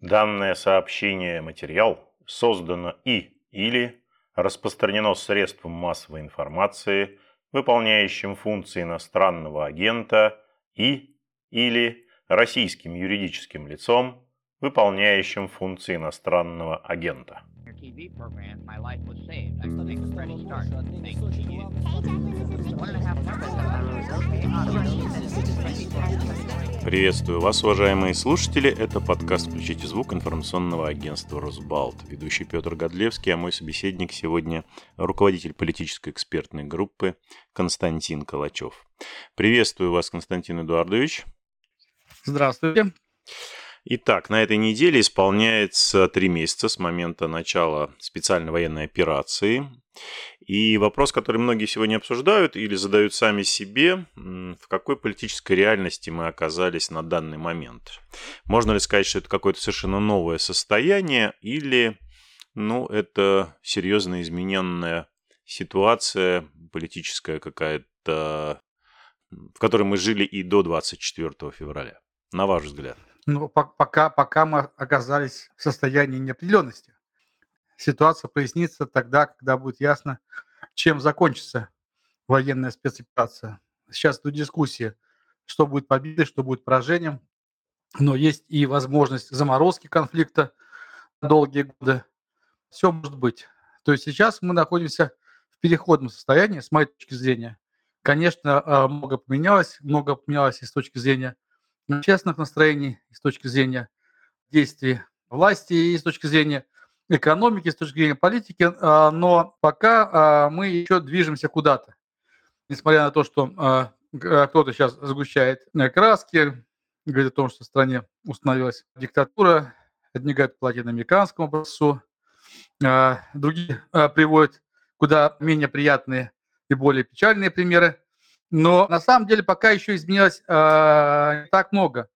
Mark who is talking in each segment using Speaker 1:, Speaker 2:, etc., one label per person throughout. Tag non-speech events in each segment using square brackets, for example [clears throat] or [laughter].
Speaker 1: Данное сообщение материал создано и или распространено средством массовой информации, выполняющим функции иностранного агента и или российским юридическим лицом, выполняющим функции иностранного агента. TV. Приветствую вас, уважаемые слушатели. Это подкаст «Включите звук» информационного агентства «Росбалт». Ведущий Петр Годлевский, а мой собеседник сегодня руководитель политической экспертной группы Константин Калачев. Приветствую вас, Константин Эдуардович.
Speaker 2: Здравствуйте.
Speaker 1: Итак, на этой неделе исполняется три месяца с момента начала специальной военной операции. И вопрос, который многие сегодня обсуждают или задают сами себе, в какой политической реальности мы оказались на данный момент. Можно ли сказать, что это какое-то совершенно новое состояние или ну, это серьезно измененная ситуация политическая какая-то, в которой мы жили и до 24 февраля, на ваш взгляд?
Speaker 2: Ну, пока, пока мы оказались в состоянии неопределенности. Ситуация прояснится тогда, когда будет ясно, чем закончится военная спецоперация. Сейчас тут дискуссия, что будет победой, что будет поражением. Но есть и возможность заморозки конфликта на долгие годы. Все может быть. То есть сейчас мы находимся в переходном состоянии, с моей точки зрения. Конечно, а, много поменялось, много поменялось и с точки зрения общественных настроений, и с точки зрения действий власти, и с точки зрения экономики, с точки зрения политики, а, но пока а, мы еще движемся куда-то. Несмотря на то, что а, кто-то сейчас сгущает краски, говорит о том, что в стране установилась диктатура, одни говорят латиноамериканскому образцу, другие приводят куда менее приятные и более печальные примеры. Но на самом деле пока еще изменилось э, так много.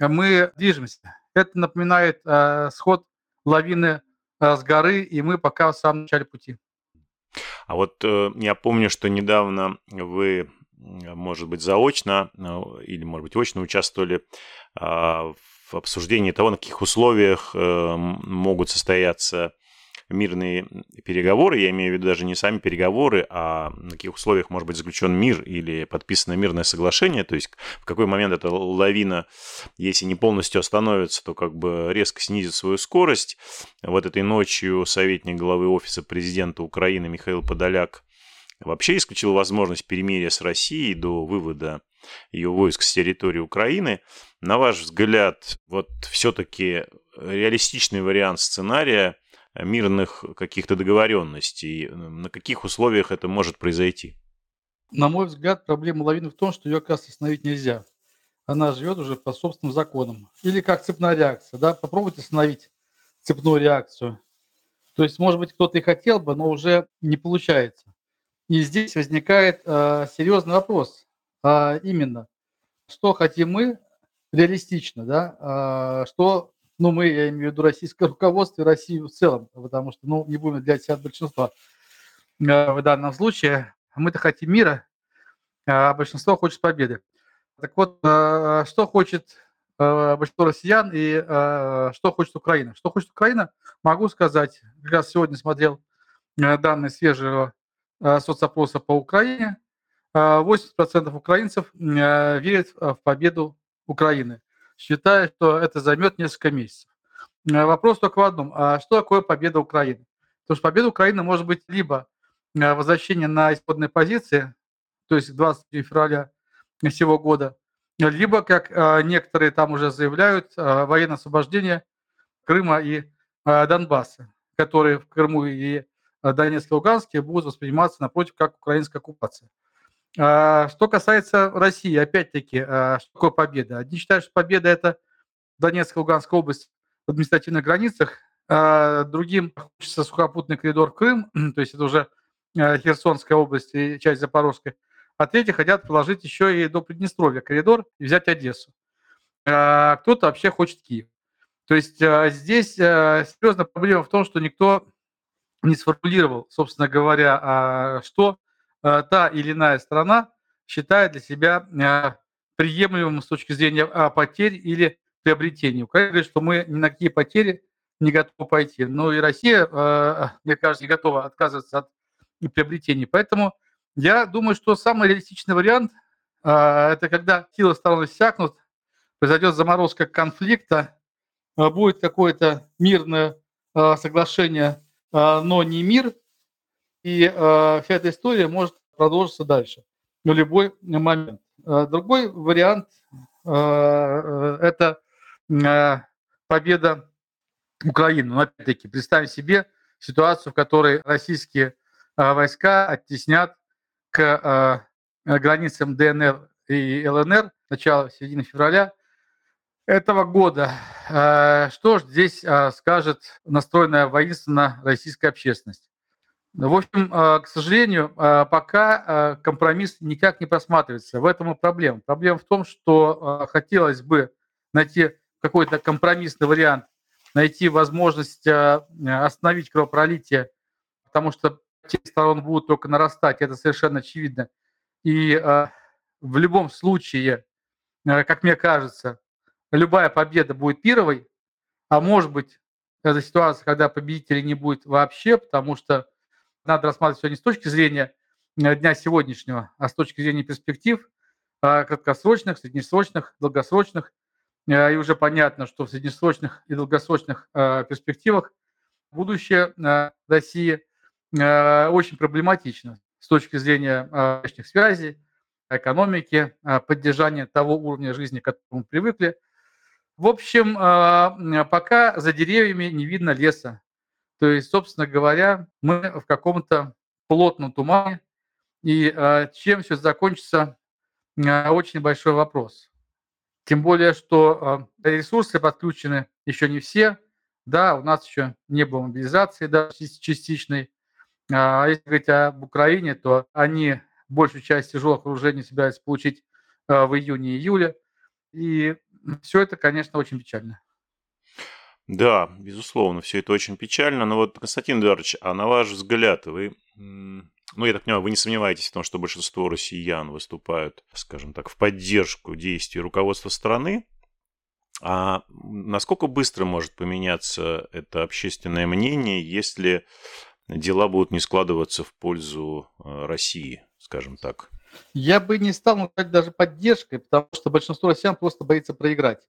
Speaker 2: Мы движемся. Это напоминает э, сход лавины э, с горы, и мы пока в самом начале пути.
Speaker 1: А вот э, я помню, что недавно вы, может быть, заочно э, или, может быть, очно участвовали э, в обсуждении того, на каких условиях э, могут состояться мирные переговоры, я имею в виду даже не сами переговоры, а на каких условиях может быть заключен мир или подписано мирное соглашение, то есть в какой момент эта лавина, если не полностью остановится, то как бы резко снизит свою скорость. Вот этой ночью советник главы офиса президента Украины Михаил Подоляк вообще исключил возможность перемирия с Россией до вывода ее войск с территории Украины. На ваш взгляд, вот все-таки реалистичный вариант сценария мирных каких-то договоренностей? На каких условиях это может произойти?
Speaker 2: На мой взгляд, проблема лавины в том, что ее, оказывается, остановить нельзя. Она живет уже по собственным законам. Или как цепная реакция. Да? Попробуйте остановить цепную реакцию. То есть, может быть, кто-то и хотел бы, но уже не получается. И здесь возникает э, серьезный вопрос. А именно, что хотим мы реалистично, да? А, что ну, мы, я имею в виду российское руководство и Россию в целом, потому что, ну, не будем для себя большинства э, в данном случае. Мы-то хотим мира, а большинство хочет победы. Так вот, э, что хочет э, большинство россиян и что хочет Украина? Что хочет Украина, могу сказать. Как раз сегодня смотрел данные свежего соцопроса по Украине. 80% украинцев верят в победу Украины считая, что это займет несколько месяцев. Э, вопрос только в одном. А что такое победа Украины? Потому что победа Украины может быть либо э, возвращение на исходные позиции, то есть 20 февраля сего года, либо, как э, некоторые там уже заявляют, военное освобождение Крыма и Донбасса, которые в Крыму и Донецке и Луганске будут восприниматься напротив как украинская оккупация. А, что касается России, опять-таки, а, что такое победа? Одни считают, что победа – это Донецкая, Луганская область в административных границах, а другим хочется сухопутный коридор Крым, [clears throat] то есть это уже Херсонская область и часть Запорожской, а третьи хотят положить еще и до Приднестровья коридор и взять Одессу. Кто-то вообще хочет Киев. То есть здесь серьезная проблема в том, что никто не сформулировал, собственно говоря, что та или иная страна считает для себя э, приемлемым с точки зрения а, потерь или приобретений. Украина говорит, что мы ни на какие потери не готовы пойти. Но и Россия, э, [laughs] мне кажется, не готова отказываться от приобретений. Поэтому я думаю, что самый реалистичный вариант э, – это когда силы сторон иссякнут, произойдет заморозка конфликта, э, будет какое-то мирное соглашение, но не мир, и вся эта история может продолжиться дальше в любой момент. Другой вариант – это победа Украины. Но опять-таки, представим себе ситуацию, в которой российские а, войска оттеснят к а, границам ДНР и ЛНР начала середины февраля этого года. Что же здесь скажет настроенная воинственно российская общественность? В общем, к сожалению, пока компромисс никак не просматривается. В этом и проблема. Проблема в том, что хотелось бы найти какой-то компромиссный вариант найти возможность остановить кровопролитие, потому что те сторон будут только нарастать, это совершенно очевидно. И в любом случае, как мне кажется, любая победа будет первой, а может быть, это ситуация, когда победителей не будет вообще, потому что надо рассматривать не с точки зрения дня сегодняшнего, а с точки зрения перспектив, краткосрочных, среднесрочных, долгосрочных. Э, и уже понятно, что в среднесрочных и долгосрочных э, перспективах будущее э, России очень проблематично с точки зрения внешних связей, экономики, поддержания того уровня жизни, к которому привыкли. В общем, пока за деревьями не видно леса. То есть, собственно говоря, мы в каком-то плотном тумане. И чем все закончится, очень большой вопрос. Тем более, что а, ресурсы подключены еще не все. Да, у нас еще не было мобилизации да, частичной. А если говорить об Украине, то они большую часть тяжелых вооружений собираются получить а, в июне-июле. И все это, конечно, очень печально.
Speaker 1: Да, безусловно, все это очень печально. Но вот, Константин Эдуардович, а на ваш взгляд, вы ну, я так понимаю, вы не сомневаетесь в том, что большинство россиян выступают, скажем так, в поддержку действий руководства страны. А насколько быстро может поменяться это общественное мнение, если дела будут не складываться в пользу э, России, скажем так?
Speaker 2: Я бы не стал называть даже поддержкой, потому что большинство россиян просто боится проиграть.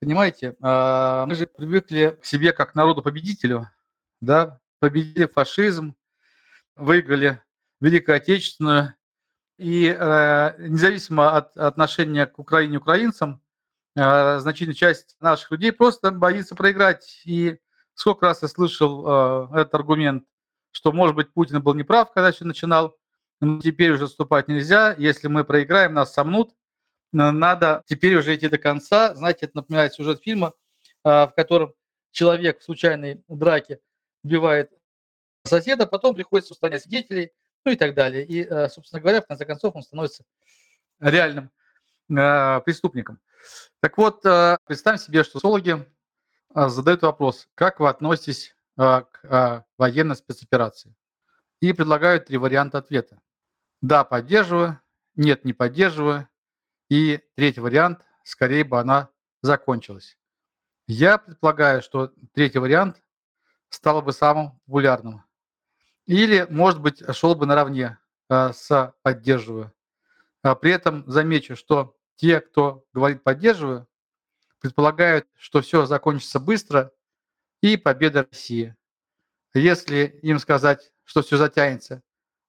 Speaker 2: Понимаете, а, мы же привыкли к себе как народу-победителю, да, победили фашизм, выиграли Великую Отечественную. И э, независимо от отношения к Украине украинцам, э, значительная часть наших людей просто боится проиграть. И сколько раз я слышал этот аргумент, что, может быть, Путин был неправ, когда все начинал, но теперь уже вступать нельзя. Если мы проиграем, нас сомнут. Надо теперь уже идти до конца. Знаете, это напоминает сюжет фильма, э, в котором человек в случайной драке убивает соседа, потом приходится устранять свидетелей, ну и так далее. И, э, собственно говоря, в конце концов он становится реальным э, преступником. Так вот, представим себе, что социологи задают вопрос, как вы относитесь к военной спецоперации? И предлагают три варианта ответа. Да, поддерживаю, нет, не поддерживаю. И третий вариант, скорее бы она закончилась. Я предполагаю, что третий вариант стал бы самым популярным. Или, может быть, шел бы наравне а, с поддерживаю. А при этом замечу, что те, кто говорит поддерживаю, предполагают, что все закончится быстро и победа России. Если им сказать, что все затянется,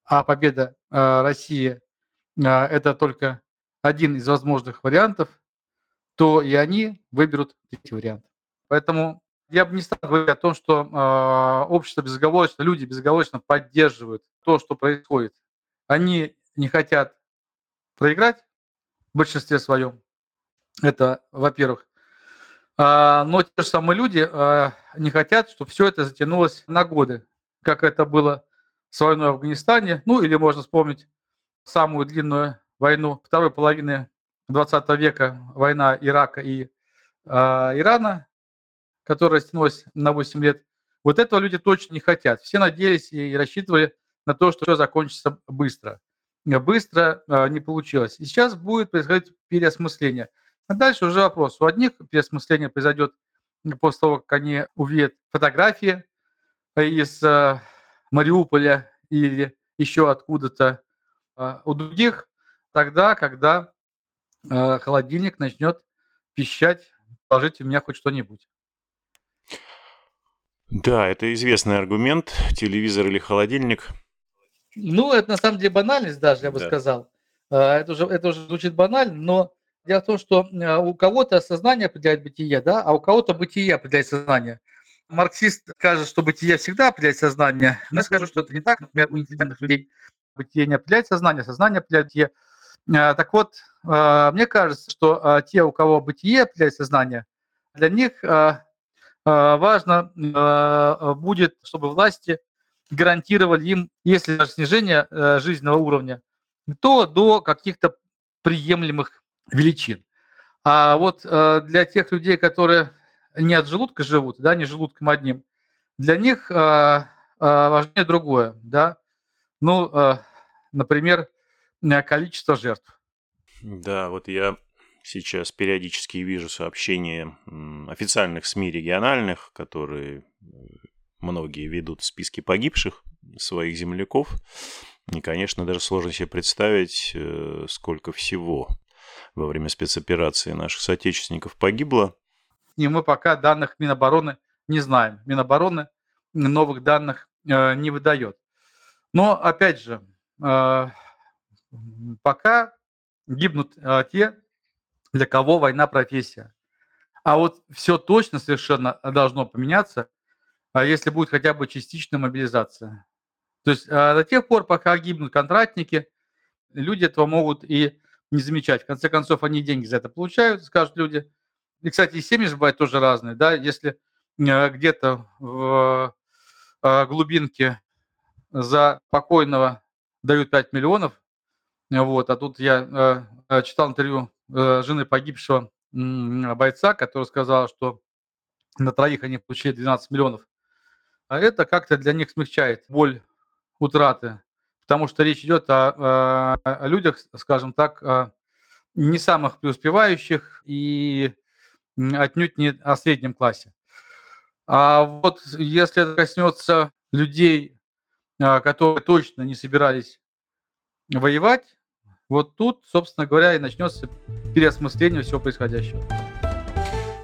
Speaker 2: а победа а, России это только один из возможных вариантов, то и они выберут третий вариант. Поэтому я бы не стал говорить о том, что э, общество безоговорочно, люди безоговорочно поддерживают то, что происходит. Они не хотят проиграть в большинстве своем. Это, во-первых. А, но те же самые люди а, не хотят, чтобы все это затянулось на годы, как это было с войной в Афганистане. Ну, или можно вспомнить самую длинную войну второй половины 20 века, война Ирака и а, Ирана, которая растянулась на 8 лет, вот этого люди точно не хотят. Все надеялись и рассчитывали на то, что все закончится быстро. Быстро э, не получилось. И сейчас будет происходить переосмысление. А дальше уже вопрос. У одних переосмысление произойдет после того, как они увидят фотографии из э, Мариуполя или еще откуда-то. А у других тогда, когда э, холодильник начнет пищать, положите в меня хоть что-нибудь.
Speaker 1: Да, это известный аргумент. Телевизор или холодильник.
Speaker 2: Ну, это на самом деле банальность даже, я бы
Speaker 1: Да.
Speaker 2: сказал. А, Это уже, это уже звучит банально, но дело в том, что а, у кого-то сознание определяет бытие, да, а у кого-то бытие определяет сознание. Марксист скажет, что бытие всегда определяет сознание. Но я скажу, что это не так. Например, у интеллигентных людей бытие не определяет сознание, сознание определяет бытие. А, Так вот, а, мне кажется, что а, те, у кого бытие определяет сознание, для них важно будет, чтобы власти гарантировали им, если даже снижение э, жизненного уровня, то до каких-то приемлемых величин. А вот э, для тех людей, которые не от желудка живут, да, не желудком одним, для них важнее другое, да. Ну, например, количество жертв.
Speaker 1: Да, вот я сейчас периодически вижу сообщения официальных СМИ региональных, которые э, многие ведут списки погибших своих земляков. И, конечно, даже сложно себе представить, э, сколько всего во время спецоперации наших соотечественников погибло.
Speaker 2: И мы пока данных Минобороны не знаем. Минобороны новых данных э, не выдает. Но, опять же, пока гибнут э, те, для кого война профессия. А вот все точно совершенно должно поменяться, а если будет хотя бы частичная мобилизация. То есть до тех пор, пока гибнут контрактники, люди этого могут и не замечать. В конце концов, они деньги за это получают, скажут люди. И, кстати, и семьи же бывают тоже разные. Да? Если где-то в глубинке за покойного дают 5 миллионов, вот, а тут я э, читал интервью э, жены погибшего м, бойца, который сказал, что на троих они получили 12 миллионов. А это как-то для них смягчает боль утраты, потому что речь идет о, о- о людях, скажем так, о не самых преуспевающих и отнюдь не о среднем классе. А вот если это коснется людей, а, которые точно не собирались воевать, вот тут, собственно говоря, и начнется переосмысление всего происходящего.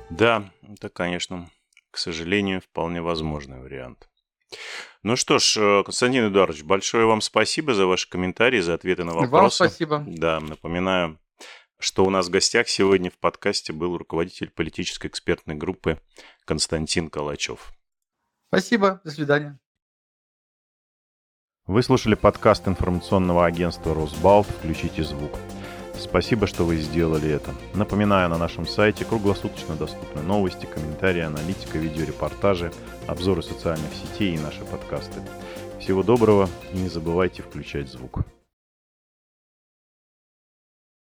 Speaker 1: Да, это, конечно, к сожалению, вполне возможный вариант. Ну что ж, э, Константин Эдуардович, большое вам спасибо за ваши комментарии, за ответы на
Speaker 2: Вам
Speaker 1: вопросы.
Speaker 2: спасибо.
Speaker 1: Да, напоминаю, что у нас в гостях сегодня в подкасте был руководитель политической экспертной группы Константин Калачев.
Speaker 2: Спасибо. До свидания.
Speaker 1: Вы слушали подкаст информационного агентства «Росбалт. Включите звук». Спасибо, что вы сделали это. Напоминаю, на нашем сайте круглосуточно доступны новости, комментарии, аналитика, видеорепортажи, обзоры социальных сетей и наши подкасты. Всего доброго и не забывайте включать звук.